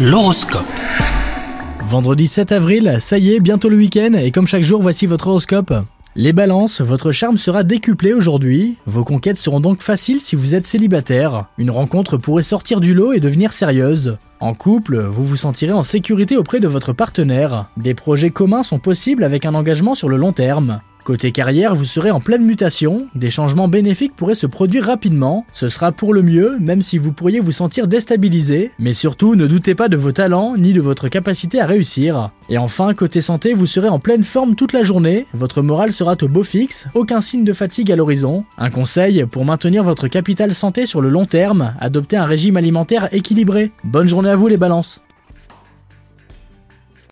L'horoscope. Vendredi 7 avril, ça y est, bientôt le week-end, et comme chaque jour, voici votre horoscope. Les balances, votre charme sera décuplé aujourd'hui. Vos conquêtes seront donc faciles si vous êtes célibataire. Une rencontre pourrait sortir du lot et devenir sérieuse. En couple, vous vous sentirez en sécurité auprès de votre partenaire. Des projets communs sont possibles avec un engagement sur le long terme. Côté carrière, vous serez en pleine mutation, des changements bénéfiques pourraient se produire rapidement, ce sera pour le mieux, même si vous pourriez vous sentir déstabilisé, mais surtout ne doutez pas de vos talents ni de votre capacité à réussir. Et enfin, côté santé, vous serez en pleine forme toute la journée, votre morale sera au beau fixe, aucun signe de fatigue à l'horizon. Un conseil, pour maintenir votre capital santé sur le long terme, adoptez un régime alimentaire équilibré. Bonne journée à vous les balances